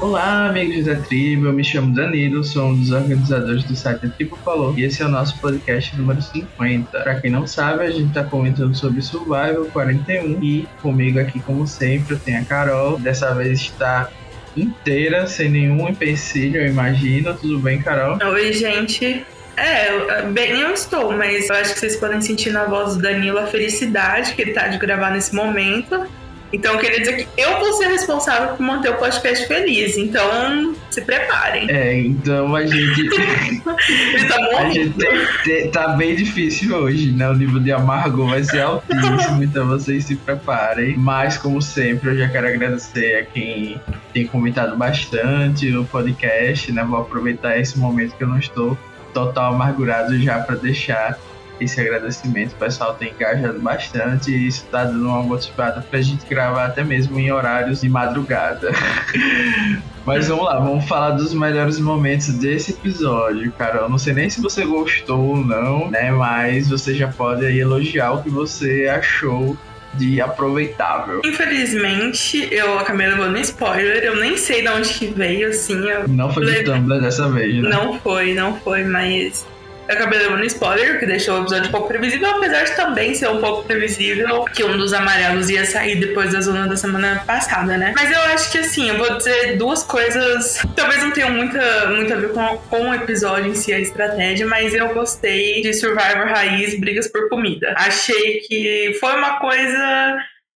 Olá, amigos da tribo, eu me chamo Danilo, sou um dos organizadores do site A Falou e esse é o nosso podcast número 50. Pra quem não sabe, a gente tá comentando sobre Survival 41 e comigo aqui, como sempre, tenho a Carol. Dessa vez está inteira, sem nenhum empecilho, eu imagino. Tudo bem, Carol? Oi, gente. É, bem eu estou, mas eu acho que vocês podem sentir na voz do Danilo a felicidade que ele tá de gravar nesse momento. Então eu queria dizer que eu vou ser responsável por manter o podcast feliz. Então se preparem. É, então a gente. Ele tá a gente tá bem difícil hoje, né? O nível de amargo vai ser altíssimo, então vocês se preparem. Mas, como sempre, eu já quero agradecer a quem tem comentado bastante no podcast, né? Vou aproveitar esse momento que eu não estou total amargurado já para deixar esse agradecimento. O pessoal tem engajado bastante e isso está dando uma motivada para a gente gravar até mesmo em horários de madrugada. Mas vamos lá, vamos falar dos melhores momentos desse episódio, cara. Eu não sei nem se você gostou ou não, né? Mas você já pode aí elogiar o que você achou de aproveitável. Infelizmente, eu acabei levando spoiler, eu nem sei de onde que veio, assim. Não foi de Tumblr dessa vez, né? Não foi, não foi, mas acabei levando spoiler, que deixou o episódio um pouco previsível, apesar de também ser um pouco previsível que um dos amarelos ia sair depois da zona da semana passada, né? Mas eu acho que assim, eu vou dizer duas coisas, talvez não tenham muita, muito a ver com, com o episódio em si, a estratégia, mas eu gostei de Survivor Raiz Brigas por Comida. Achei que foi uma coisa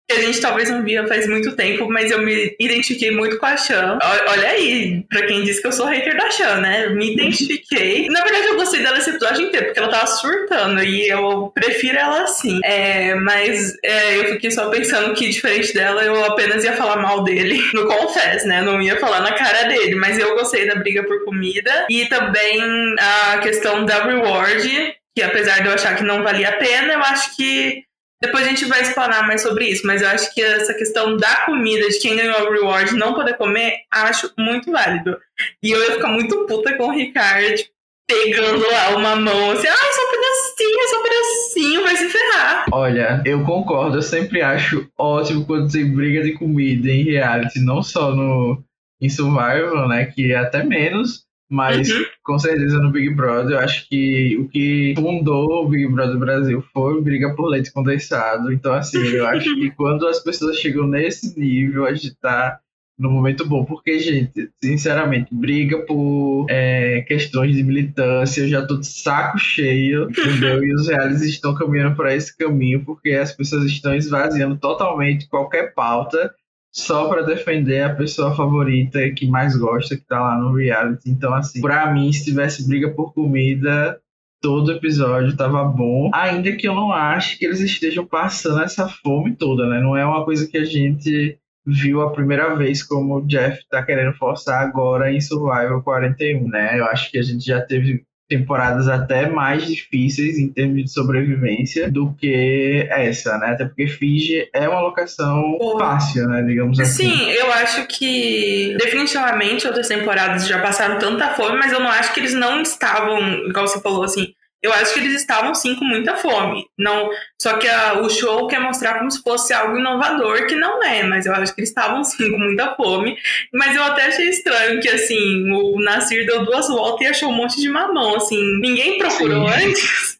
que a gente talvez não via faz muito tempo, mas eu me identifiquei muito com a Chan. Olha aí, pra quem disse que eu sou hater da Chan, né? Me identifiquei. Na verdade, eu gostei dela esse episódio inteiro, porque ela tava surtando e eu prefiro ela assim. É, mas é, eu fiquei só pensando que, diferente dela, eu apenas ia falar mal dele no Confess, né? Não ia falar na cara dele, mas eu gostei da briga por comida e também a questão da reward, que apesar de eu achar que não valia a pena, eu acho que depois a gente vai explanar mais sobre isso, mas eu acho que essa questão da comida, de quem ganhou o reward não poder comer, acho muito válido. E eu ia ficar muito puta com o Ricardo pegando lá uma mão assim, ah, só um pedacinho, só um pedacinho, vai se ferrar. Olha, eu concordo, eu sempre acho ótimo quando tem briga de comida em reality, não só no em Survival, né, que é até menos, mas uhum. com certeza no Big Brother, eu acho que o que fundou o Big Brother Brasil foi briga por leite condensado. Então, assim, eu acho que quando as pessoas chegam nesse nível, a gente tá no momento bom. Porque, gente, sinceramente, briga por é, questões de militância, eu já tô de saco cheio, entendeu? E os reais estão caminhando para esse caminho porque as pessoas estão esvaziando totalmente qualquer pauta só para defender a pessoa favorita que mais gosta, que tá lá no reality. Então, assim, pra mim, se tivesse briga por comida, todo episódio tava bom. Ainda que eu não ache que eles estejam passando essa fome toda, né? Não é uma coisa que a gente viu a primeira vez como o Jeff tá querendo forçar agora em Survival 41, né? Eu acho que a gente já teve temporadas até mais difíceis em termos de sobrevivência do que essa, né? Até porque Fiji é uma locação fácil, né? Digamos assim. Sim, eu acho que definitivamente outras temporadas já passaram tanta fome, mas eu não acho que eles não estavam, igual você falou assim, eu acho que eles estavam sim com muita fome. Não, só que a, o show quer mostrar como se fosse algo inovador, que não é, mas eu acho que eles estavam sim com muita fome. Mas eu até achei estranho que assim, o Nasir deu duas voltas e achou um monte de mamão, assim, ninguém procurou sim. antes.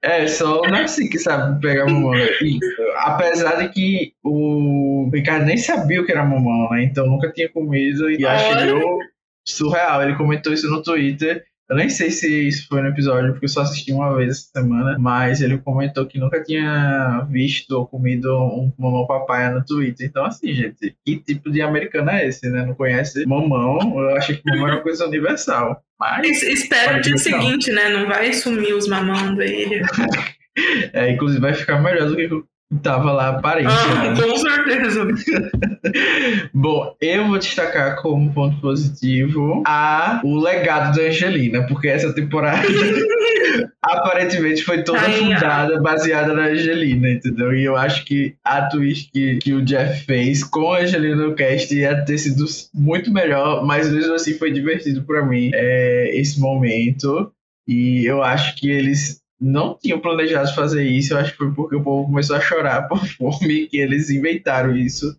É, só o Nasir que sabe pegar mamão. E, apesar de que o Ricardo nem sabia o que era mamão, né? Então nunca tinha comido e achou surreal. Ele comentou isso no Twitter eu nem sei se isso foi no episódio, porque eu só assisti uma vez essa semana, mas ele comentou que nunca tinha visto ou comido um mamão papaya no Twitter. Então, assim, gente, que tipo de americano é esse, né? Não conhece mamão? Eu achei que mamão era uma coisa universal. Mas. Espera o dia seguinte, né? Não vai sumir os mamão dele. é, inclusive vai ficar melhor do que Tava lá aparente. Ah, né? com certeza. Bom, eu vou destacar como ponto positivo a o legado da Angelina, porque essa temporada aparentemente foi toda fundada, baseada na Angelina, entendeu? E eu acho que a twist que, que o Jeff fez com a Angelina no cast ia ter sido muito melhor, mas mesmo assim foi divertido para mim é, esse momento. E eu acho que eles não tinham planejado fazer isso. Eu acho que foi porque o povo começou a chorar por fome que eles inventaram isso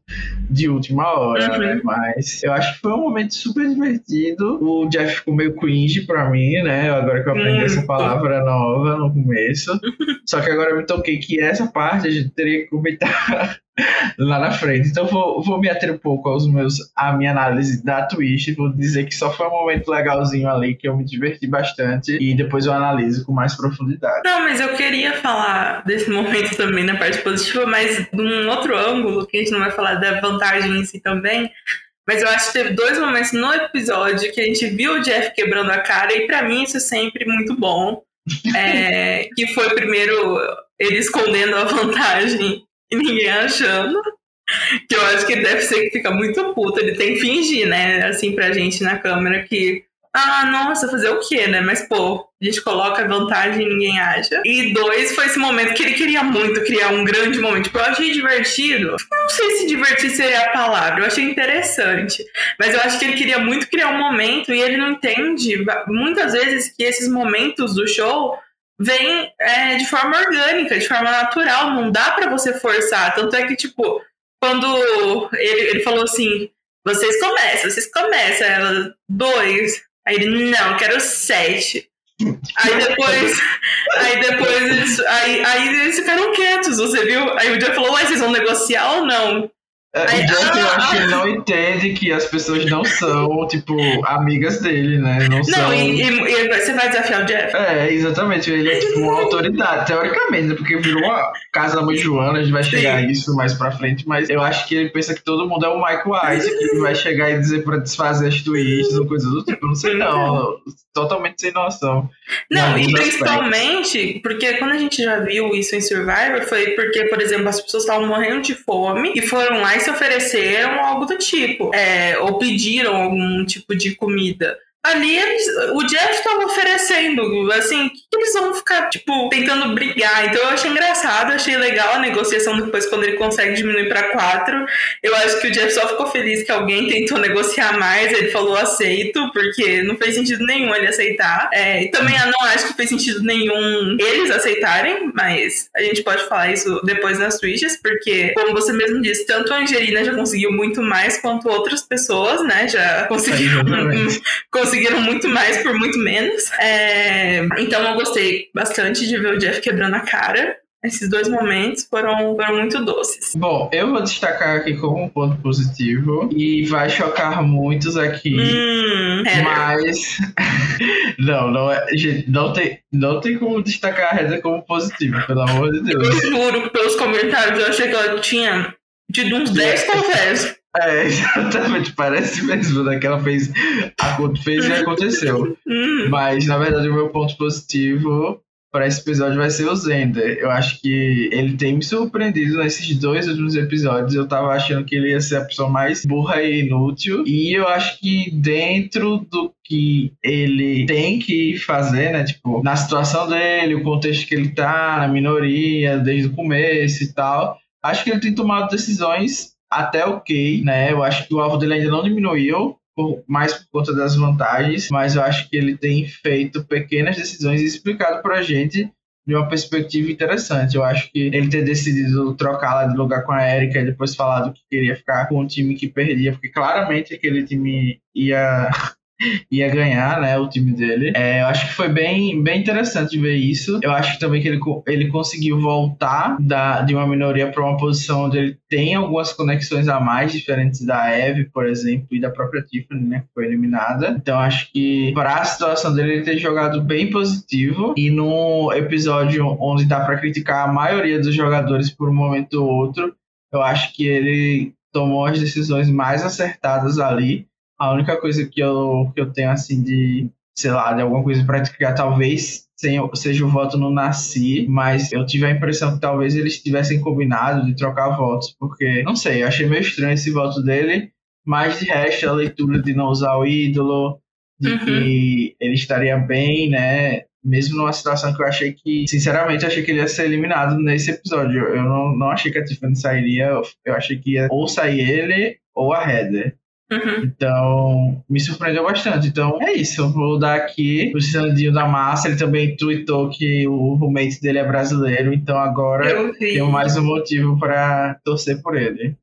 de última hora, uhum. né? Mas eu acho que foi um momento super divertido. O Jeff ficou meio cringe pra mim, né? Agora que eu aprendi uhum. essa palavra nova no começo. Só que agora eu me toquei que essa parte a gente teria que comentar lá na frente. Então vou, vou me ater um pouco aos meus, a minha análise da Twitch. Vou dizer que só foi um momento legalzinho ali que eu me diverti bastante e depois eu analiso com mais profundidade. Não, mas eu queria falar desse momento também na parte positiva, mas de um outro ângulo que a gente não vai falar da vantagem em si também. Mas eu acho que teve dois momentos no episódio que a gente viu o Jeff quebrando a cara, e para mim isso é sempre muito bom. É, que foi primeiro ele escondendo a vantagem e ninguém achando. Que eu acho que deve ser que fica muito puto. Ele tem que fingir, né? Assim, pra gente na câmera que. Ah, nossa, fazer o quê, né? Mas, pô, a gente coloca vantagem e ninguém acha. E dois, foi esse momento que ele queria muito criar um grande momento. Tipo, eu achei divertido. Não sei se divertir seria a palavra, eu achei interessante. Mas eu acho que ele queria muito criar um momento e ele não entende muitas vezes que esses momentos do show vem é, de forma orgânica, de forma natural, não dá para você forçar. Tanto é que, tipo, quando ele, ele falou assim, vocês começam, vocês começam, ela, dois. Aí ele, não, quero sete. Aí depois, aí depois eles, aí, aí eles ficaram quietos, você viu? Aí o dia falou, ué, vocês vão negociar ou não? É, o Jeff, eu acho que ele não entende que as pessoas não são, tipo, amigas dele, né? Não, não são... e, e, você vai desafiar o Jeff? É, exatamente. Ele é, tipo, uma autoridade, teoricamente, né? Porque virou uma casa da mãe Joana, a gente vai chegar Sim. a isso mais pra frente, mas eu acho que ele pensa que todo mundo é o Michael Isaac, que vai chegar e dizer pra desfazer as twists ou coisas do tipo. Não sei, não. Totalmente sem noção. Não, e principalmente, aspectos. porque quando a gente já viu isso em Survivor, foi porque, por exemplo, as pessoas estavam morrendo de fome e foram lá e se ofereceram algo do tipo, é, ou pediram algum tipo de comida ali eles, o Jeff estava oferecendo, assim, que, que eles vão ficar, tipo, tentando brigar. Então eu achei engraçado, achei legal a negociação depois quando ele consegue diminuir para quatro. Eu acho que o Jeff só ficou feliz que alguém tentou negociar mais, ele falou aceito, porque não fez sentido nenhum ele aceitar. É, e também eu não acho que fez sentido nenhum eles aceitarem, mas a gente pode falar isso depois nas tweets, porque, como você mesmo disse, tanto a Angelina já conseguiu muito mais quanto outras pessoas, né? Já conseguiram, conseguiram muito mais por muito menos. É, então eu gostei bastante de ver o Jeff quebrando a cara. Esses dois momentos foram, foram muito doces. Bom, eu vou destacar aqui como um ponto positivo e vai chocar muitos aqui, hum, mas não, não é, gente, não tem, não tem como destacar a Heather como positivo, pelo amor de Deus. Eu juro pelos comentários eu achei que ela tinha tido uns 10 confessos. É, exatamente, parece mesmo, né? Que ela fez, fez e aconteceu. Hum. Mas, na verdade, o meu ponto positivo para esse episódio vai ser o Zender. Eu acho que ele tem me surpreendido nesses dois últimos episódios. Eu tava achando que ele ia ser a pessoa mais burra e inútil. E eu acho que dentro do que ele tem que fazer, né? Tipo, na situação dele, o contexto que ele tá, na minoria, desde o começo e tal. Acho que ele tem tomado decisões até ok, né? Eu acho que o alvo dele ainda não diminuiu, por, mais por conta das vantagens, mas eu acho que ele tem feito pequenas decisões e explicado pra gente de uma perspectiva interessante. Eu acho que ele ter decidido trocá-la de lugar com a Erika e depois falado que queria ficar com um time que perdia, porque claramente aquele time ia ia ganhar, né, o time dele. É, eu acho que foi bem, bem interessante ver isso. Eu acho também que ele, ele conseguiu voltar da, de uma minoria para uma posição onde ele tem algumas conexões a mais, diferentes da Eve, por exemplo, e da própria Tiffany, né, que foi eliminada. Então acho que para a situação dele, ele ter jogado bem positivo. E no episódio onde dá para criticar a maioria dos jogadores por um momento ou outro, eu acho que ele tomou as decisões mais acertadas ali a única coisa que eu, que eu tenho, assim, de, sei lá, de alguma coisa para criar, talvez seja o voto no Nasci, mas eu tive a impressão que talvez eles tivessem combinado de trocar votos, porque, não sei, eu achei meio estranho esse voto dele, mas de resto, a leitura de não usar o ídolo, de uhum. que ele estaria bem, né? Mesmo numa situação que eu achei que, sinceramente, eu achei que ele ia ser eliminado nesse episódio. Eu não, não achei que a Tiffany sairia, eu achei que ia ou sair ele ou a Heather. Uhum. Então, me surpreendeu bastante. Então, é isso. Eu vou dar aqui o Sandinho da Massa. Ele também tweetou que o roommate dele é brasileiro. Então, agora Eu vi. tenho mais um motivo para torcer por ele.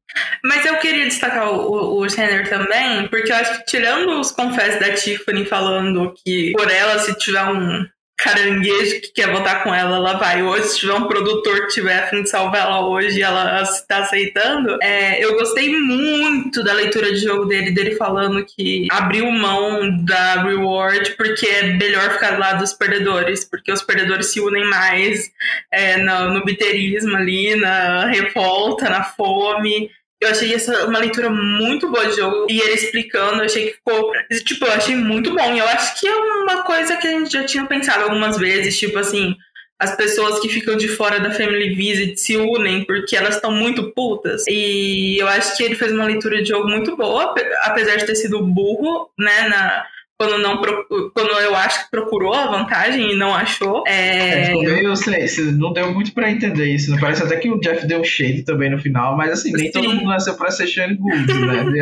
Mas eu queria destacar o, o Sandler também, porque eu acho que tirando os confessos da Tiffany falando que por ela, se tiver um caranguejo que quer votar com ela, ela vai hoje. Se tiver um produtor que tiver a fim de salvar ela hoje ela está aceitando. É, eu gostei muito da leitura de jogo dele, dele falando que abriu mão da reward porque é melhor ficar lado dos perdedores, porque os perdedores se unem mais é, no, no biterismo ali, na revolta, na fome. Eu achei essa uma leitura muito boa de jogo. E ele explicando, eu achei que ficou. Tipo, eu achei muito bom. E eu acho que é uma coisa que a gente já tinha pensado algumas vezes, tipo assim. As pessoas que ficam de fora da Family Visit se unem porque elas estão muito putas. E eu acho que ele fez uma leitura de jogo muito boa, apesar de ter sido burro, né? Na, quando, não, quando eu acho que procurou a vantagem e não achou. É... É, meio, sei, não deu muito pra entender isso. Não parece até que o Jeff deu shade também no final, mas assim, nem Sim. todo mundo nasceu pra ser Shane Good, né? De,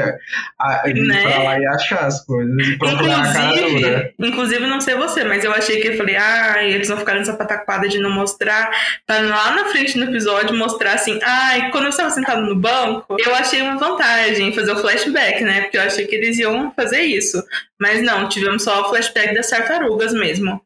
a, de Né? pra lá e achar as coisas e procurar a cara dura. Inclusive, inclusive, não sei você, mas eu achei que eu falei, ah, eles vão ficar nessa pataquada de não mostrar, pra lá na frente no episódio mostrar assim, ai, quando eu estava sentado no banco, eu achei uma vantagem fazer o flashback, né? Porque eu achei que eles iam fazer isso. Mas não, tivemos só o flashback das tartarugas mesmo.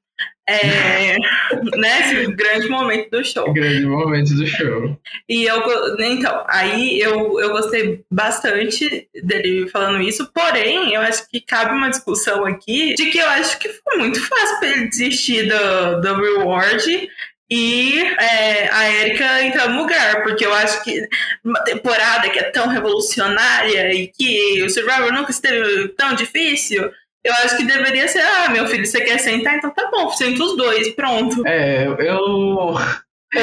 É, né, esse grande momento do show. Grande momento do show. E eu, então, aí eu, eu gostei bastante dele falando isso, porém, eu acho que cabe uma discussão aqui de que eu acho que foi muito fácil pra ele desistir do, do reward e é, a Erika entrar no lugar, porque eu acho que uma temporada que é tão revolucionária e que o Survivor nunca esteve tão difícil. Eu acho que deveria ser, ah, meu filho, você quer sentar? Então tá bom, senta os dois, pronto. É, eu, Ou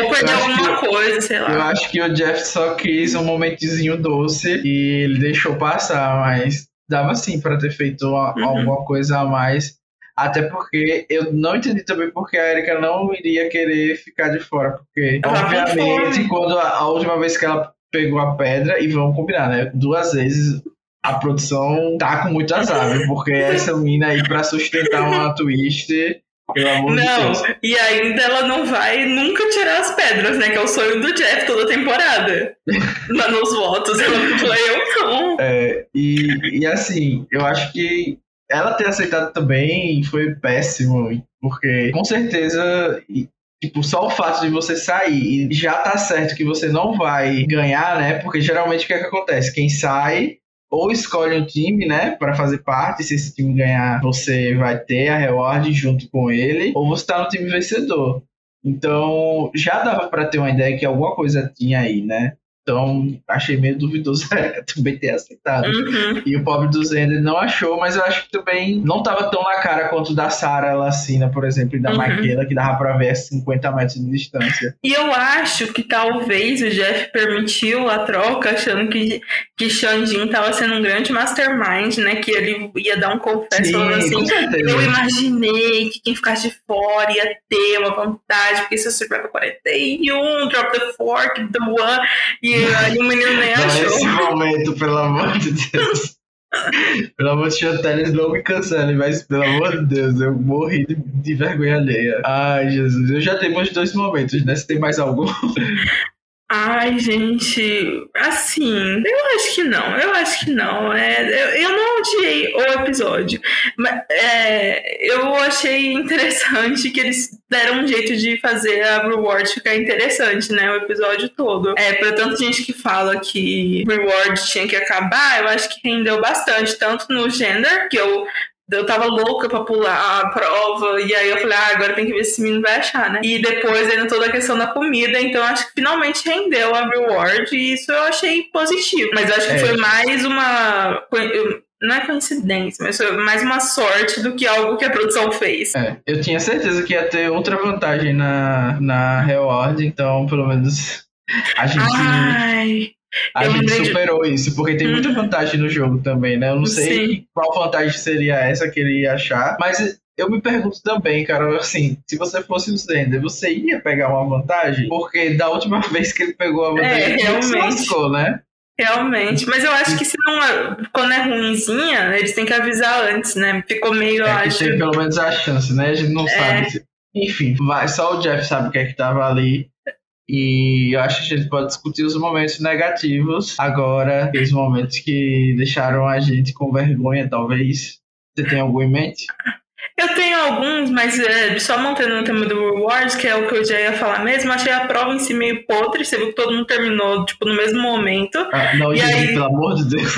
perder alguma que- coisa, sei lá. eu acho que o Jeff só quis um momentozinho doce e ele deixou passar, mas dava sim pra ter feito a- Uhum. alguma coisa a mais. Até porque eu não entendi também porque a Erika não iria querer ficar de fora. Porque, Ela obviamente, quando a, a última vez que ela pegou a pedra, e vamos combinar, né? Duas vezes a produção tá com muito azar, viu? porque essa mina aí pra sustentar uma twist, pelo amor de Não, Deus. e ainda ela não vai nunca tirar as pedras, né? Que é o sonho do Jeff toda temporada. Lá nos votos. Ela falou, eu não. É, e, e assim, eu acho que ela ter aceitado também foi péssimo, porque com certeza, tipo, só o fato de você sair e já tá certo que você não vai ganhar, né? Porque geralmente o que é que acontece? Quem sai ou escolhe um time, né, para fazer parte, se esse time ganhar, você vai ter a reward junto com ele, ou você tá no time vencedor. Então, já dava para ter uma ideia que alguma coisa tinha aí, né? Então, achei meio duvidoso Erika também ter aceitado. Uhum. E o pobre do Zender não achou, mas eu acho que também não tava tão na cara quanto o da Sarah Lacina, por exemplo, e da Uhum. Maquela, que dava pra ver a 50 metros de distância. E eu acho que talvez o Jeff permitiu a troca, achando que, que Xandin tava sendo um grande mastermind, né? Que ele ia dar um confesso falando assim. Eu imaginei que quem ficasse de fora ia ter uma vantagem, porque se eu Survivor 41, drop the fork, the one, e aí o menino nem Não, achou. Nesse momento, pelo amor de Deus. pelo amor de Chanteles, não me cancelem, mas pelo amor de Deus, eu morri de, de vergonha alheia. Ai, Jesus, eu já dei meus dois momentos, né? Se tem mais algum. Ai, gente, assim, eu acho que não, eu acho que não. É, eu, eu não odiei o episódio, mas é, eu achei interessante que eles deram um jeito de fazer a reward ficar interessante, né? O episódio todo. É, pra tanta gente que fala que reward tinha que acabar, eu acho que rendeu bastante, tanto no gender, que eu eu tava louca pra pular a prova, e aí eu falei, ah, agora tem que ver se esse menino vai achar, né? E depois ainda toda a questão da comida, então acho que finalmente rendeu a reward, e isso eu achei positivo. Mas eu acho que É. foi mais uma. Não é coincidência, mas foi mais uma sorte do que algo que a produção fez. É, eu tinha certeza que ia ter outra vantagem na, na Reward, então pelo menos a gente. Ai, A gente lembrei de- superou isso, porque tem muita Uhum. vantagem no jogo também, né? Eu não sei Sim. qual vantagem seria essa que ele ia achar, mas eu me pergunto também, cara, assim, se você fosse o Zender, você ia pegar uma vantagem? Porque da última vez que ele pegou a vantagem, É, ele se lascou, né? Realmente, mas eu acho que se não é, quando é ruimzinha, eles têm que avisar antes, né? Ficou meio, é acho. Tem pelo menos a chance, né? A gente não é. sabe. Se... Enfim, só o Jeff sabe o que é que tava ali. E eu acho que a gente pode discutir os momentos negativos agora, os momentos que deixaram a gente com vergonha, talvez. Você tem algum em mente? Eu tenho alguns, mas é, só mantendo no tema do Rewards, que é o que eu já ia falar mesmo, achei a prova em si meio podre. Você viu que todo mundo terminou, tipo, no mesmo momento. Ah, não, e aí... pelo amor de Deus.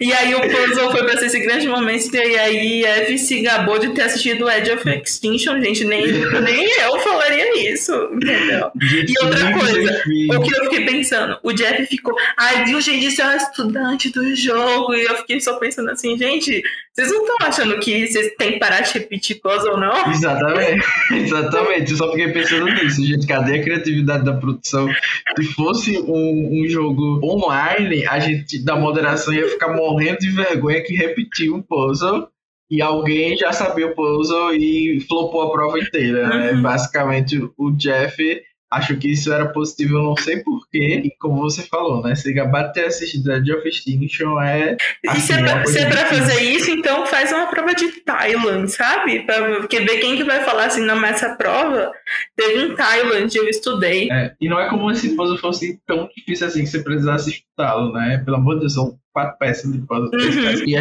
E aí o puzzle foi pra ser esse grande momento, e aí Eve se gabou de ter assistido Edge of Extinction, gente, nem, nem eu falaria isso, entendeu? E outra coisa, o que eu fiquei pensando, o Jeff ficou, ai, viu, gente, você é um estudante do jogo, e eu fiquei só pensando assim, gente, vocês não estão achando que vocês têm que parar de repetir puzzle, não? Exatamente, exatamente, eu só fiquei pensando nisso, gente, cadê a criatividade da produção? Se fosse um, um jogo online, a gente, da moderação, ia ficar morrendo de vergonha que repetiu o puzzle e alguém já sabia o puzzle e flopou a prova inteira. Né? Uhum. Basicamente, o Jeff achou que isso era possível, não sei porquê, e como você falou, né? Se Gabat ter assistido a of Extinction é. Assim, e se é pra, se é pra fazer isso, então faz uma prova de Thailand, sabe? Pra, porque ver quem que vai falar assim, não, mas essa prova teve um Thailand, eu estudei. É, e não é como se puzzle fosse tão difícil assim que você precisasse estudá-lo, né? Pelo amor de Deus, são quatro peças de puzzle. Uhum. E,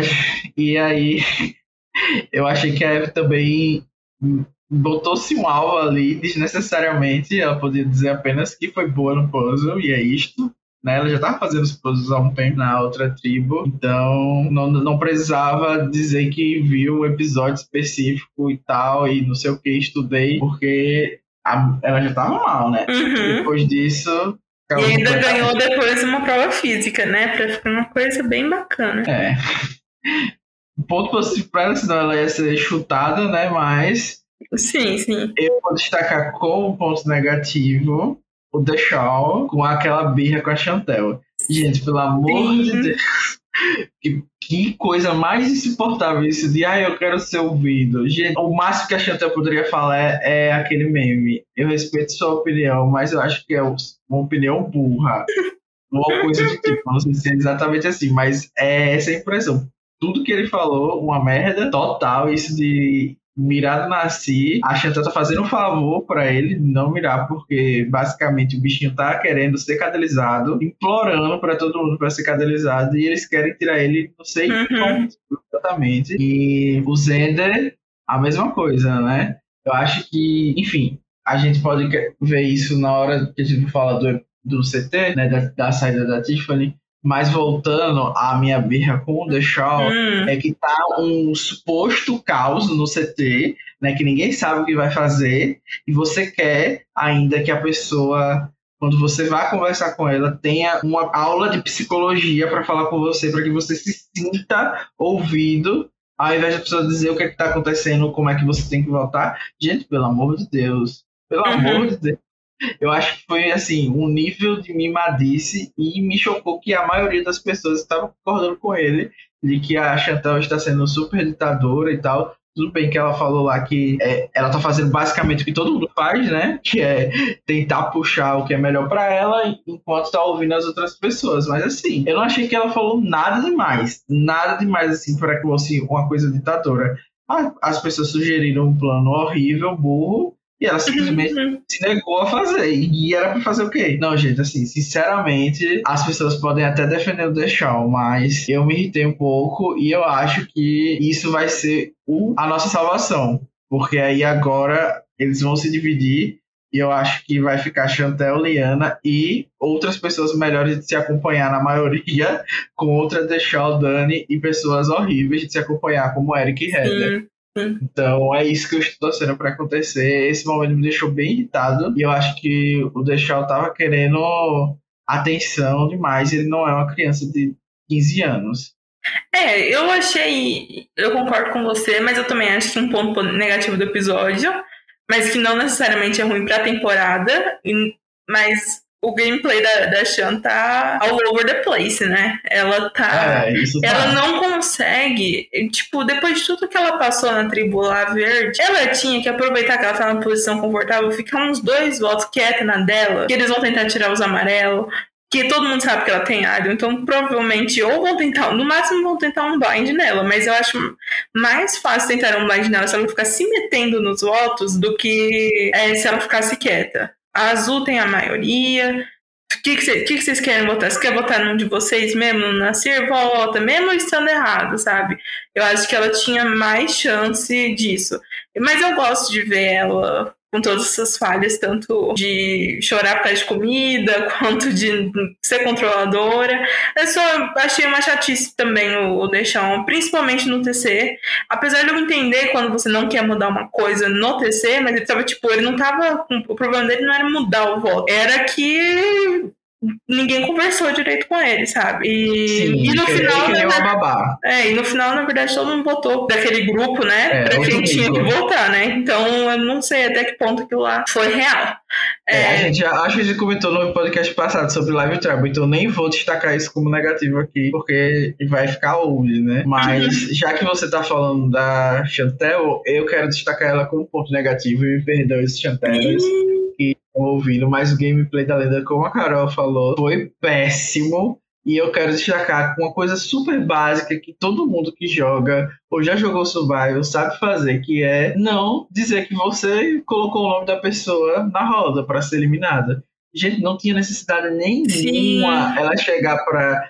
e aí, eu achei que a Eve também botou-se um alvo ali desnecessariamente. Ela podia dizer apenas que foi boa no puzzle e é isto. Né? Ela já estava fazendo os puzzles há um tempo na outra tribo, então não, não precisava dizer que viu um episódio específico e tal, e não sei o que, estudei, porque a, ela já estava mal, né? Uhum. Depois disso, e ainda ganhou depois uma prova física, né? Pra ficar uma coisa bem bacana. É. Ponto positivo pra ela, senão ela ia ser chutada, né? Mas. Sim, sim. Eu vou destacar como ponto negativo o The Shaw com aquela birra com a Chantel. Gente, pelo amor sim. de Deus. Que, que, coisa mais insuportável isso de ah, eu quero ser ouvido. Gente, o máximo que a Chantel poderia falar é, é aquele meme. Eu respeito sua opinião, mas eu acho que é uma opinião burra. Ou coisa do tipo. Não sei se é exatamente assim, mas é essa a impressão. Tudo que ele falou, uma merda total. Isso de mirado na Si, a Chantal tá fazendo um favor para ele não mirar, porque basicamente o bichinho tá querendo ser cadelizado, implorando para todo mundo para ser cadelizado, e eles querem tirar ele, não sei uhum. como exatamente. E o Zender, a mesma coisa, né? Eu acho que, enfim, a gente pode ver isso na hora que a gente fala do, do CT, né, da, da saída da Tiffany, mas voltando à minha birra com o The Shaw, hum. é que tá um suposto caos no CT, né? Que ninguém sabe o que vai fazer, e você quer ainda que a pessoa, quando você vai conversar com ela, tenha uma aula de psicologia para falar com você, para que você se sinta ouvido, ao invés da pessoa dizer o que é está acontecendo, como é que você tem que voltar. Gente, pelo amor de Deus. Pelo uhum. amor de Deus eu acho que foi assim um nível de mimadice e me chocou que a maioria das pessoas estava concordando com ele de que a Chantal está sendo super ditadora e tal. Tudo bem que ela falou lá que é, ela tá fazendo basicamente o que todo mundo faz, né? Que é tentar puxar o que é melhor para ela enquanto tá ouvindo as outras pessoas. Mas assim, eu não achei que ela falou nada demais. Nada demais assim para que fosse uma coisa ditadora. Ah, as pessoas sugeriram um plano horrível, burro, e ela simplesmente uhum. se negou a fazer. E era pra fazer o quê? Não, gente, assim, sinceramente, as pessoas podem até defender o The Shaw, mas eu me irritei um pouco e eu acho que isso vai ser o, a nossa salvação. Porque aí agora eles vão se dividir e eu acho que vai ficar Chantel, Liana e outras pessoas melhores de se acompanhar na maioria, com outra The Shaw, Dani e pessoas horríveis de se acompanhar, como Eric e Heather. Então é isso que eu estou torcendo para acontecer. Esse momento me deixou bem irritado e eu acho que o Deixal tava querendo atenção demais. Ele não é uma criança de 15 anos. É, eu achei. Eu concordo com você, mas eu também acho que um ponto negativo do episódio, mas que não necessariamente é ruim pra temporada, mas o gameplay da, da Shan tá all over the place, né? Ela tá. É, ela tá. não consegue. Tipo, depois de tudo que ela passou na tribo lá verde, ela tinha que aproveitar que ela tá na posição confortável, ficar uns dois votos quieta na dela, que eles vão tentar tirar os amarelos. que todo mundo sabe que ela tem idol, então provavelmente ou vão tentar, no máximo vão tentar um blind nela, mas eu acho mais fácil tentar um blind nela se ela ficar se metendo nos votos do que é, se ela ficasse quieta. A Azul tem a maioria, o que, que, que, que, vocês querem votar? Você quer votar num de vocês mesmo, no Nasir? Vota, mesmo estando errado, sabe? Eu acho que ela tinha mais chance disso. Mas eu gosto de ver ela com todas essas falhas, tanto de chorar por causa de comida, quanto de ser controladora. Eu só achei uma chatice também o, o Deixão, principalmente no TC. Apesar de eu entender quando você não quer mudar uma coisa no TC, mas ele tava, tipo, ele não tava. O problema dele não era mudar o voto, era que ninguém conversou direito com ele, sabe? E, Sim, e no final. Que na, babá. É, e no final, na verdade, todo mundo votou daquele grupo, né? É, pra quem tinha que votar, né? Então eu não sei até que ponto aquilo lá foi real. É, a É, gente já, acho que a gente comentou no podcast passado sobre Live Trouble, então nem vou destacar isso como negativo aqui, porque vai ficar old, né? Mas já que você tá falando da Chantel, eu quero destacar ela como ponto negativo e me perdoe os Chantelas que estão ouvindo, mas o gameplay da lenda, como a Carol falou, foi péssimo. E eu quero destacar uma coisa super básica que todo mundo que joga ou já jogou Survival sabe fazer, que é não dizer que você colocou o nome da pessoa na roda para ser eliminada. Gente, não tinha necessidade nenhuma Sim. ela chegar pra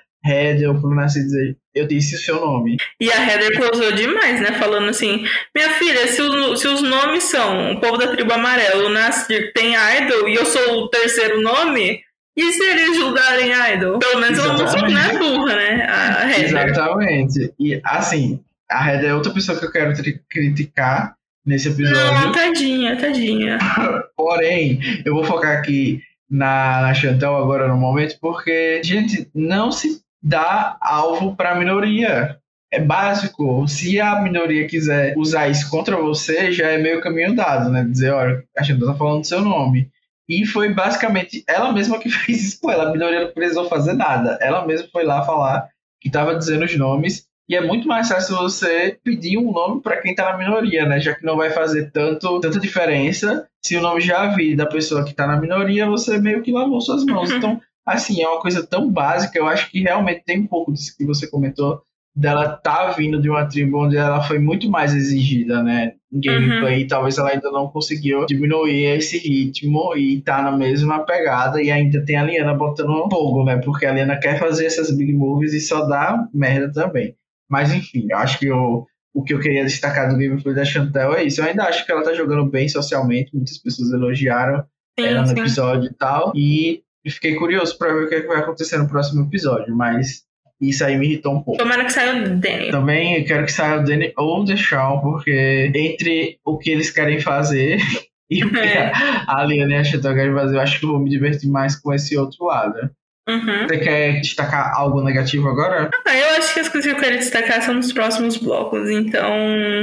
Ou pro Nasci dizer eu disse o seu nome. E a Heather closou demais, né? Falando assim: Minha filha, se, o- se os nomes são o povo da tribo amarelo, o Nasir tem Idol e eu sou o terceiro nome, e se eles julgarem Idol? Pelo menos ela não é burra, né? A Heather. Exatamente. E assim, a Red é outra pessoa que eu quero criticar nesse episódio. Não, tadinha, tadinha. Porém, eu vou focar aqui na, na Chantal agora no momento, porque, gente, não se dá alvo para a minoria. É básico. Se a minoria quiser usar isso contra você, já é meio caminho dado, né? Dizer, olha, a Chantal tá falando seu nome. E foi basicamente ela mesma que fez isso com ela. A minoria não precisou fazer nada. Ela mesma foi lá falar que estava dizendo os nomes. E é muito mais fácil você pedir um nome para quem tá na minoria, né? Já que não vai fazer tanto, tanta diferença. Se o nome já vir da pessoa que tá na minoria, você meio que lavou suas mãos. Então, assim, é uma coisa tão básica. Eu acho que realmente tem um pouco disso que você comentou, dela tá vindo de uma tribo onde ela foi muito mais exigida, né? Em gameplay. E talvez ela ainda não conseguiu diminuir esse ritmo e tá na mesma pegada. E ainda tem a Liana botando fogo, né? Porque a Liana quer fazer essas big moves e só dá merda também. Mas enfim, eu acho que o, o que eu queria destacar do gameplay da Chantel é isso. Eu ainda acho que ela tá jogando bem socialmente, muitas pessoas elogiaram ela no episódio e tal. E fiquei curioso pra ver o que, é que vai acontecer no próximo episódio, mas isso aí me irritou um pouco. Tomara que saia o Danny. Também eu quero que saia o Danny ou o Deshaun, porque entre o que eles querem fazer e o que É. a Liana e a querem fazer, eu acho que eu vou me divertir mais com esse outro lado. Uhum. Você quer destacar algo negativo agora? Ah, eu acho que as coisas que eu quero destacar são nos próximos blocos, então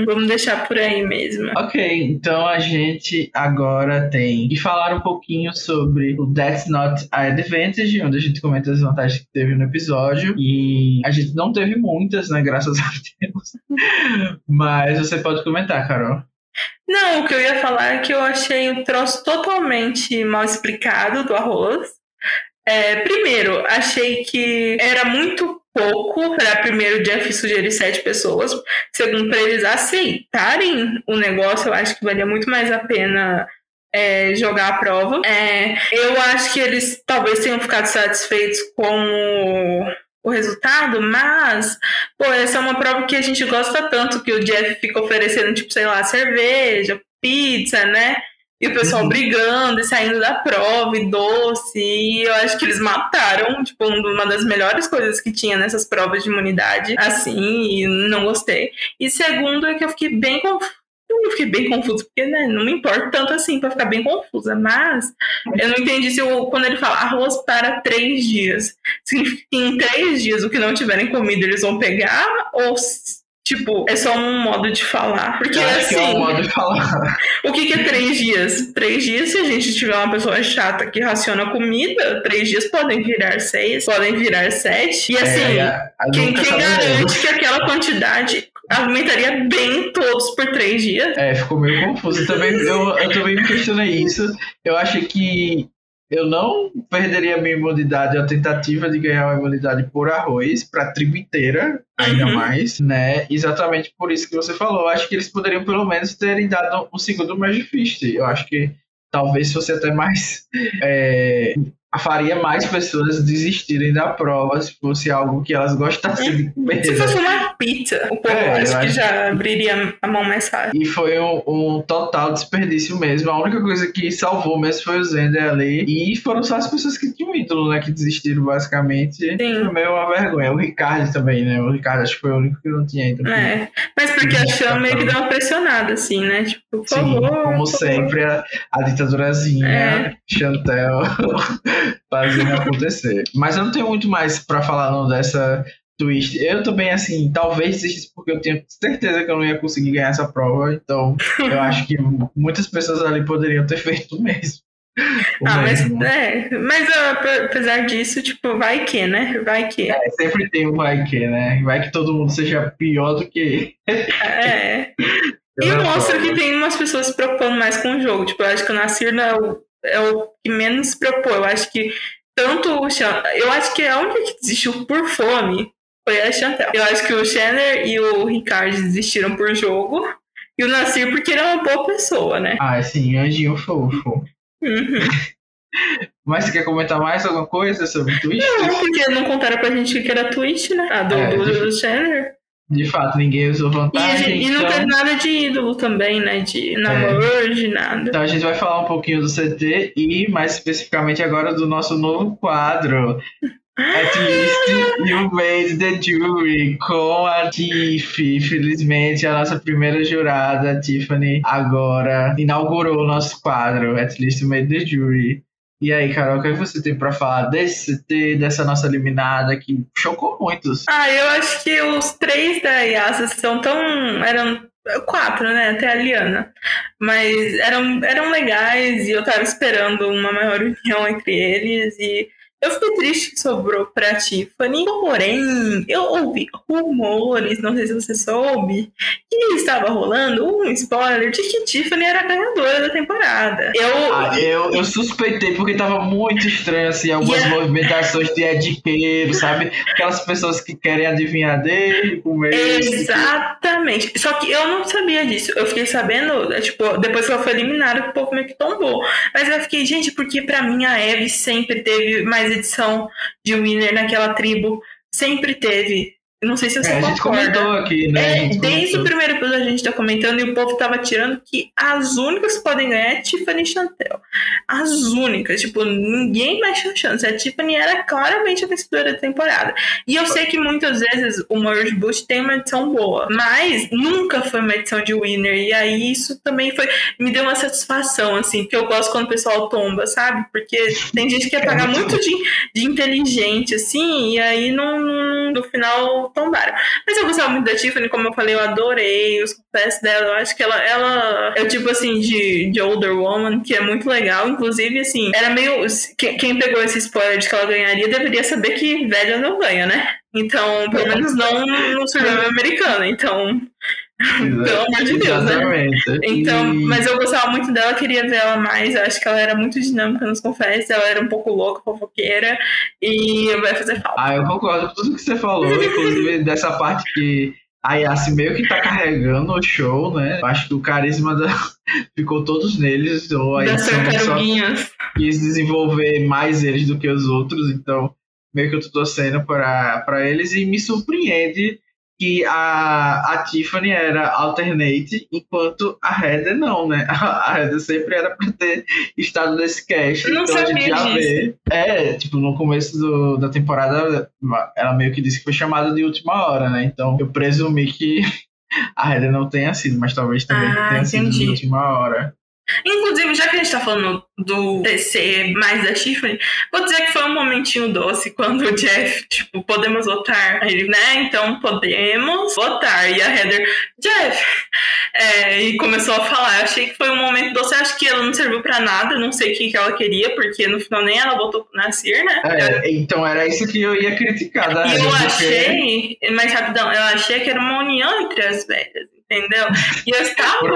vamos deixar por aí mesmo. Ok, então a gente agora tem que falar um pouquinho sobre o That's Not a Advantage, onde a gente comenta as vantagens que teve no episódio. E a gente não teve muitas, né? Graças a Deus. Mas você pode comentar, Carol. Não, o que eu ia falar é que eu achei o troço totalmente mal explicado do arroz. É, primeiro, achei que era muito pouco para primeiro Jeff sugerir sete pessoas. Segundo, para eles aceitarem o negócio, eu acho que valia muito mais a pena é, jogar a prova. É, eu acho que eles talvez tenham ficado satisfeitos com o, o resultado, mas Pô, essa é uma prova que a gente gosta tanto, que o Jeff fica oferecendo, tipo, sei lá, cerveja, pizza, né? E o pessoal brigando e saindo da prova, e doce. E eu acho que eles mataram, tipo, uma das melhores coisas que tinha nessas provas de imunidade, assim, e não gostei. E segundo é que eu fiquei bem confusa. Eu fiquei bem confusa, porque né, não me importa tanto assim pra ficar bem confusa, mas eu não entendi se o, quando ele fala arroz para três dias, significa que em três dias o que não tiverem comido eles vão pegar, ou tipo, é só um modo de falar? Porque Eu acho assim, é um modo de falar. o que, que é três dias? Três dias, se a gente tiver uma pessoa chata que raciona comida, três dias podem virar seis, podem virar sete. E assim, É, a- a quem, nunca quem garante que aquela quantidade aumentaria bem todos por três dias? É, ficou meio confuso. Também, eu, eu também me questionei isso. Eu achei que eu não perderia minha imunidade a tentativa de ganhar uma imunidade por arroz para a tribo inteira, ainda uhum. mais, né? Exatamente por isso que você falou. Eu acho que eles poderiam pelo menos terem dado um segundo Magic Fist. Eu acho que talvez fosse até mais é, faria mais pessoas desistirem da prova se fosse algo que elas gostassem de comer. Se fosse uma pizza, o povo é, acho que já abriria a mão mais fácil. E foi um, um, total desperdício mesmo. A única coisa que salvou mesmo foi o Zender ali. E foram só as pessoas que tinham ídolo, né? Que desistiram basicamente. Sim. Foi meio uma vergonha. O Ricardo também, né? O Ricardo acho que foi o único que não tinha ainda. É. Mas porque a Chama meio que deu uma pressionada, assim, né? Tipo, por favor. Sim, como sempre, a, a ditadurazinha, é. Chantel. fazendo acontecer. Mas eu não tenho muito mais para falar não dessa twist. Eu também, assim, talvez desistisse porque eu tinha certeza que eu não ia conseguir ganhar essa prova. Então, eu acho que muitas pessoas ali poderiam ter feito mesmo. Ah, mas, é, mas apesar disso, tipo, vai que, né? Vai que. É, sempre tem um vai que, né? Vai que todo mundo seja pior do que. É. e mostra que tem umas pessoas se preocupando mais com o jogo. Tipo, eu acho que o Nasir não é o é o que menos se propôs. Eu acho que tanto o eu acho que a única que desistiu por fome foi a Chantel. Eu acho que o Shanner e o Ricardo desistiram por jogo. E o Nasir porque ele é uma boa pessoa, né? Ah, sim, anjinho fofo. Uhum. Mas você quer comentar mais alguma coisa sobre o Twitch? Não, porque não contaram pra gente que era Twitch, né? A do, é, do, do Shanner. De fato, ninguém usou vantagem. E, e não então... teve nada de ídolo também, né? De namoro, é. de nada. Então a gente vai falar um pouquinho do CT e mais especificamente agora do nosso novo quadro. At least you made the jury com a Tiff. Felizmente, a nossa primeira jurada, a Tiffany, agora inaugurou o nosso quadro. At least you made the jury. E aí, Carol, o que você tem para falar desse dessa nossa eliminada que chocou muitos? Ah, eu acho que os três da Yasa são tão. eram quatro, né? Até a Liana. Mas eram, eram legais e eu tava esperando uma maior união entre eles. E eu fiquei triste que sobrou pra Tiffany, porém, eu ouvi rumores, não sei se você soube, que estava rolando um spoiler de que Tiffany era a ganhadora da temporada. Eu, ah, eu, eu suspeitei porque tava muito estranho, assim, algumas yeah. movimentações de ediqueiro, sabe? Aquelas pessoas que querem adivinhar dele, comer. Exatamente. Só que eu não sabia disso. Eu fiquei sabendo, é, tipo, depois que ela foi eliminada, o povo meio que tombou. Mas eu fiquei, gente, porque pra mim a Eve sempre teve mais edição de Winner naquela tribo. Sempre teve. Não sei se você é, concorda. A gente comentou aqui, né? É, desde comentou. o primeiro episódio a gente tá comentando e o povo tava tirando que as únicas que podem ganhar é Tiffany e Chantel. As únicas. Tipo, ninguém mais tinha chance. A Tiffany era claramente a vencedora da temporada. E eu sei que muitas vezes o Merge Boost tem uma edição boa, mas nunca foi uma edição de winner. E aí isso também foi. Me deu uma satisfação, assim, porque eu gosto quando o pessoal tomba, sabe? Porque tem gente que quer pagar muito de, de inteligente, assim, e aí no, no final tombaram. Mas eu gostava muito da Tiffany, como eu falei, eu adorei os confessos dela. Eu acho que ela, ela é o tipo assim de, de older woman, que é muito legal. Inclusive, assim, era meio. Quem pegou esse spoiler de que ela ganharia deveria saber que velha não ganha, né? Então, pelo menos não no survival americano. Então, pelo amor de Deus, né? Exatamente. né? Então, mas eu gostava muito dela, queria ver ela mais. Eu acho que ela era muito dinâmica nos confessos, ela era um pouco louca, fofoqueira, e vai fazer falta. Ah, eu concordo com tudo que você falou, inclusive dessa parte que a Yassi meio que tá carregando o show, né? Acho que o carisma da... ficou todos neles, ou a Yassi só quis desenvolver mais eles do que os outros, então meio que eu tô torcendo para eles e me surpreende que a, a Tiffany era alternate, enquanto a Heather não, né? A, a Heather sempre era pra ter estado nesse cast. Eu não então a gente já disso. vê. É, tipo, no começo do, da temporada, ela meio que disse que foi chamada de última hora, né? Então eu presumi que a Heather não tenha sido, mas talvez também ah, tenha entendi. sido de última hora. Inclusive, já que a gente tá falando do DC mais da Tiffany, vou dizer que foi um momentinho doce quando o Jeff, tipo, podemos votar? Ele, né? Então podemos votar. E a Heather, Jeff! É, e começou a falar. Eu achei que foi um momento doce. Acho que ela não serviu pra nada. Não sei o que, que ela queria, porque no final nem ela votou pro Nasir, né? É, então era isso que eu ia criticar. Da e eu achei, mas rapidão, eu achei que era uma união entre as velhas entendeu? E eu estava.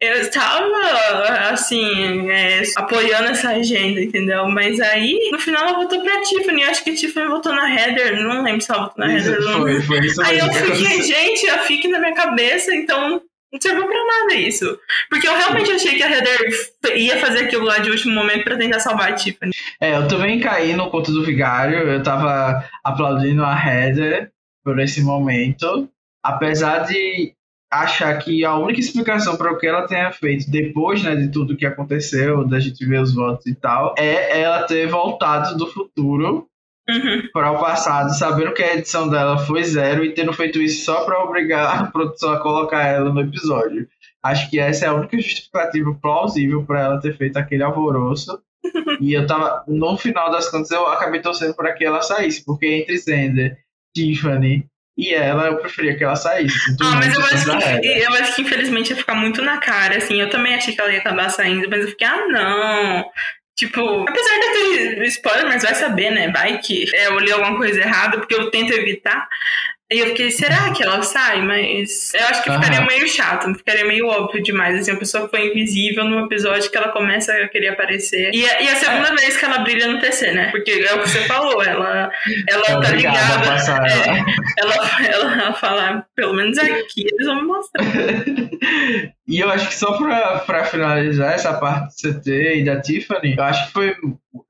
eu estava, assim, é, apoiando essa agenda, entendeu? Mas aí, no final, ela votou pra Tiffany. Eu acho que a Tiffany votou na Heather. Não lembro se ela votou na isso, Heather. Foi, foi isso aí eu fiquei, gente, a fique na minha cabeça, então não serviu pra nada isso. Porque eu realmente achei que a Heather ia fazer aquilo lá de último momento pra tentar salvar a Tiffany. É, eu também caí no conto do vigário. Eu tava aplaudindo a Heather por esse momento. Apesar de achar que a única explicação para o que ela tenha feito depois né, de tudo que aconteceu, da gente ver os votos e tal, é ela ter voltado do futuro Uhum. para o passado, sabendo que a edição dela foi zero e tendo feito isso só para obrigar a produção a colocar ela no episódio. Acho que essa é a única justificativa plausível para ela ter feito aquele alvoroço. e eu tava, no final das contas, eu acabei torcendo para que ela saísse, porque entre Zender, Tiffany e ela, eu preferia que ela saísse. Ah, mas eu acho, que, eu acho que infelizmente ia ficar muito na cara, assim. Eu também achei que ela ia acabar saindo, mas eu fiquei, ah, não. Tipo, apesar de ter spoiler, mas vai saber, né? Vai que é, eu li alguma coisa errada, porque eu tento evitar. E eu fiquei, será que ela sai? Mas eu acho que ficaria meio chato, ficaria meio óbvio demais. Assim, a pessoa que foi invisível no episódio que ela começa a querer aparecer. E, e a segunda é. vez que ela brilha no TC, né? Porque é o que você falou, ela, ela é tá ligada. É, ela, ela fala, pelo menos aqui eles vão me mostrar. e eu acho que só pra, pra finalizar essa parte do CT e da Tiffany, eu acho que foi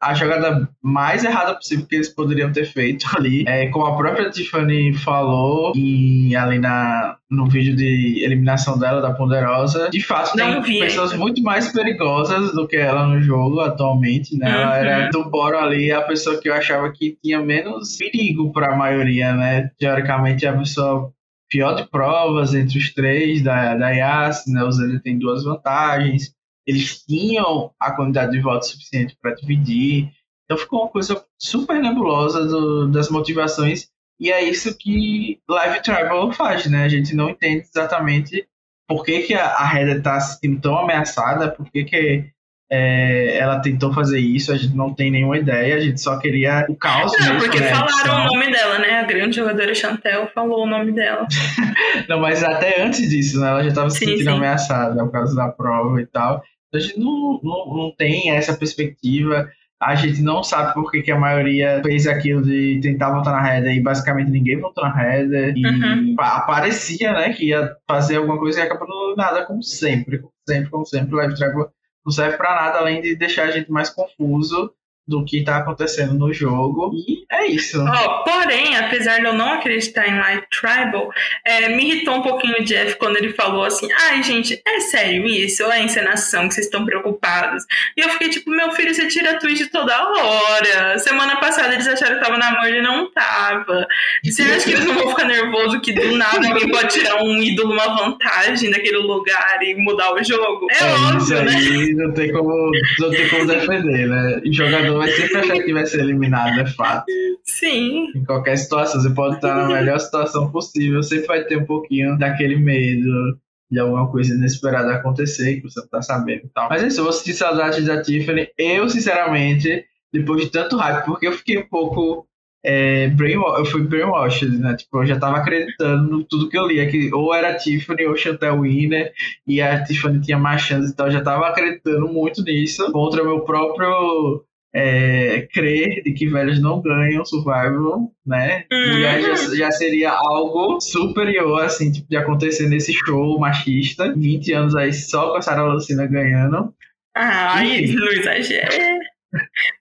a jogada mais errada possível que eles poderiam ter feito ali. É, como a própria Tiffany falou, e ali na, no vídeo de eliminação dela, da Ponderosa, de fato Não tem pessoas muito mais perigosas do que ela no jogo atualmente, né? Uhum. Ela era do Boro ali a pessoa que eu achava que tinha menos perigo para a maioria, né? Teoricamente a pessoa pior de provas entre os três da, da Yas, né? O Zé tem duas vantagens eles tinham a quantidade de votos suficiente para dividir. Então ficou uma coisa super nebulosa do, das motivações. E é isso que Live Tribal faz, né? A gente não entende exatamente por que, que a, a Heather está se sentindo tão ameaçada, por que, que é, ela tentou fazer isso, a gente não tem nenhuma ideia, a gente só queria o caos. Não, mesmo, porque né? falaram o nome dela, né? A grande jogadora Chantel falou o nome dela. não, mas até antes disso, né? Ela já estava se sentindo sim. ameaçada por causa da prova e tal. A gente não, não, não tem essa perspectiva. A gente não sabe por que, que a maioria fez aquilo de tentar votar na Heather e basicamente ninguém votou na Heather. E uhum. parecia, né, que ia fazer alguma coisa e acabou nada, como sempre. Como sempre, como sempre. O Live Travel não serve para nada além de deixar a gente mais confuso do que está acontecendo no jogo. E é isso. Oh, porém, apesar de eu não acreditar em Light Tribal, é, me irritou um pouquinho o Jeff quando ele falou assim: ai, gente, é sério isso? Ou é encenação que vocês estão preocupados? E eu fiquei tipo: meu filho, você tira tweet toda hora. Semana passada eles acharam que tava na mão e não tava. Você acha que eles não vão ficar nervosos que do nada alguém pode tirar um ídolo, uma vantagem naquele lugar e mudar o jogo? É, é óbvio, isso né? aí não tem como, não tem como defender, né? E jogador vai sempre achar que vai ser eliminado, é fato. Sim. Em qualquer situação, você pode estar na melhor situação possível, sempre vai ter um pouquinho daquele medo de alguma coisa inesperada acontecer que você não tá sabendo e tal. Mas é isso, eu vou sentir saudade da Tiffany. Eu, sinceramente, depois de tanto hype, porque eu fiquei um pouco é, brainwash, eu fui brainwashed, né? Tipo, eu já tava acreditando no tudo que eu lia, que ou era Tiffany ou Chantel Winner, e a Tiffany tinha mais chance, então eu já tava acreditando muito nisso, contra meu próprio é, crer de que velhos não ganham survival, né? Uhum. já, já, seria algo superior, assim, tipo, de acontecer nesse show machista. 20 anos aí só com a Sarah Lucina ganhando. Ai, e... não exagera.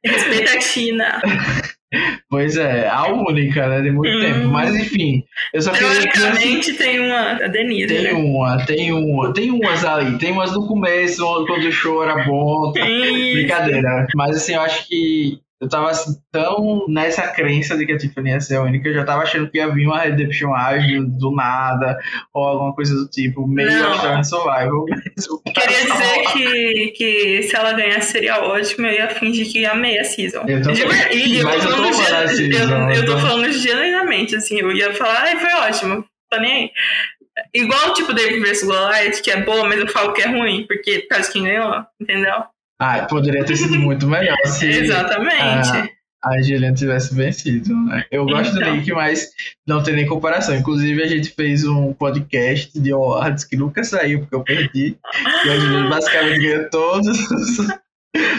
Respeita a China. Pois é, a única, né? De muito hum. tempo. Mas enfim, eu só queria. Teoricamente tem uma. A Denise. Tem né? uma, tem uma. Tem umas ali. Tem umas no começo, quando o show era bom. Brincadeira. Mas assim, eu acho que eu tava assim, tão nessa crença de que a Tiffany ia ser a única, eu já tava achando que ia vir uma Redemption ágil do nada, ou alguma coisa do tipo, meio achando Survival. Queria dizer que, que se ela ganhasse seria ótimo, eu ia fingir que amei a season. Eu tô, e, mas eu, tô falando gen... eu, eu tô falando genuinamente, assim, eu ia falar, ai, foi ótimo, tô nem aí. Igual tipo David vs Goliath, que é boa, mas eu falo que é ruim, porque por causa de quem ganhou, entendeu? Ah, poderia ter sido muito melhor se. Exatamente. a Juliana tivesse vencido, né? Eu gosto então. do Nick, mas não tem nem comparação. Inclusive, a gente fez um podcast de awards que nunca saiu, porque eu perdi. E a Juliana basicamente ganhou todos os,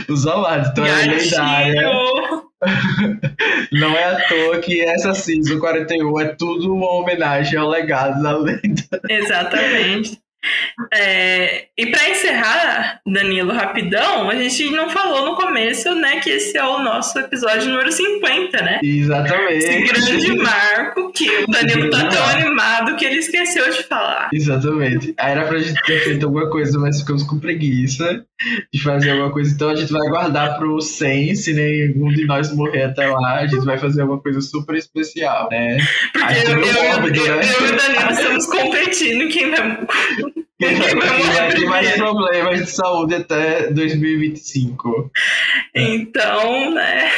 os awards. Então é lendária. Não é à toa que essa season 41 é tudo uma homenagem ao legado da lenda. Exatamente. É, e para encerrar, Danilo, rapidão, a gente não falou no começo, né, que esse é o nosso episódio número 50, né? Exatamente. Esse grande marco que o Danilo tá tão animado que ele esqueceu de falar. Exatamente. Aí era pra gente ter feito alguma coisa, mas ficamos com preguiça de fazer alguma coisa. Então a gente vai guardar pro 100, se nenhum de nós morrer até lá, a gente vai fazer alguma coisa super especial, né? Porque eu, eu, eu, né? eu, e o Danilo estamos competindo quem vai vai ter mais problemas de saúde até 2025. Então, né?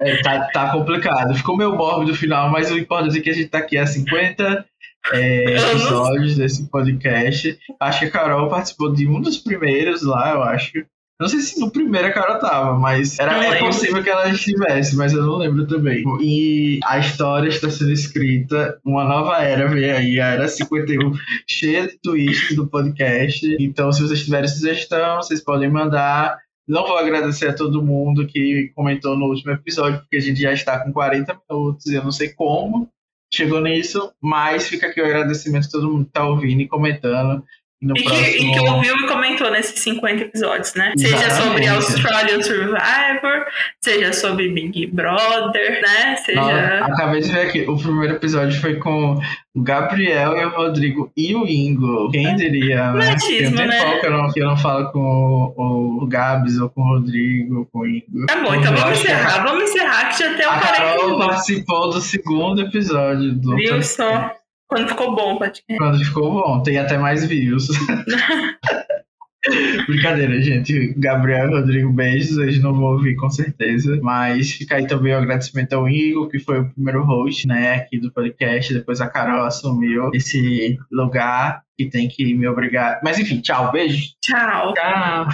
É, tá, tá complicado. Ficou meio mórbido o final, mas o importante é que a gente tá aqui há 50 é, episódios desse podcast. Acho que a Carol participou de um dos primeiros lá, eu acho. Não sei se no primeiro a Carol tava, mas era, é possível que ela estivesse, mas eu não lembro também. E a história está sendo escrita, uma nova era veio aí, a Era 51, cheia de twists do podcast. Então, se vocês tiverem sugestão, vocês podem mandar. Não vou agradecer a todo mundo que comentou no último episódio, porque a gente já está com 40 minutos e eu não sei como chegou nisso, mas fica aqui o agradecimento a todo mundo que está ouvindo e comentando. No e, próximo... que, e que ouviu e comentou nesses 50 episódios, né? Exatamente. Seja sobre Australian Survivor, seja sobre Big Brother, né? Seja... Não, acabei de ver aqui, o primeiro episódio foi com o Gabriel e o Rodrigo e o Ingo. Quem diria, né? Tem um né? que eu, não, que eu não falo com o, o Gabs ou com o Rodrigo ou com o Ingo. Tá bom, então vamos encerrar. Vamos encerrar que já tem um A Carol participou do segundo episódio do Viu só? Quando ficou bom, pode Quando ficou bom, tem até mais views. Brincadeira, gente. Gabriel e Rodrigo, beijos. Eles não vão ouvir com certeza. Mas fica aí também o agradecimento ao Igor, que foi o primeiro host, né, aqui do podcast. Depois a Carol assumiu esse lugar que tem que me obrigar. Mas enfim, tchau, beijo. Tchau. Tchau.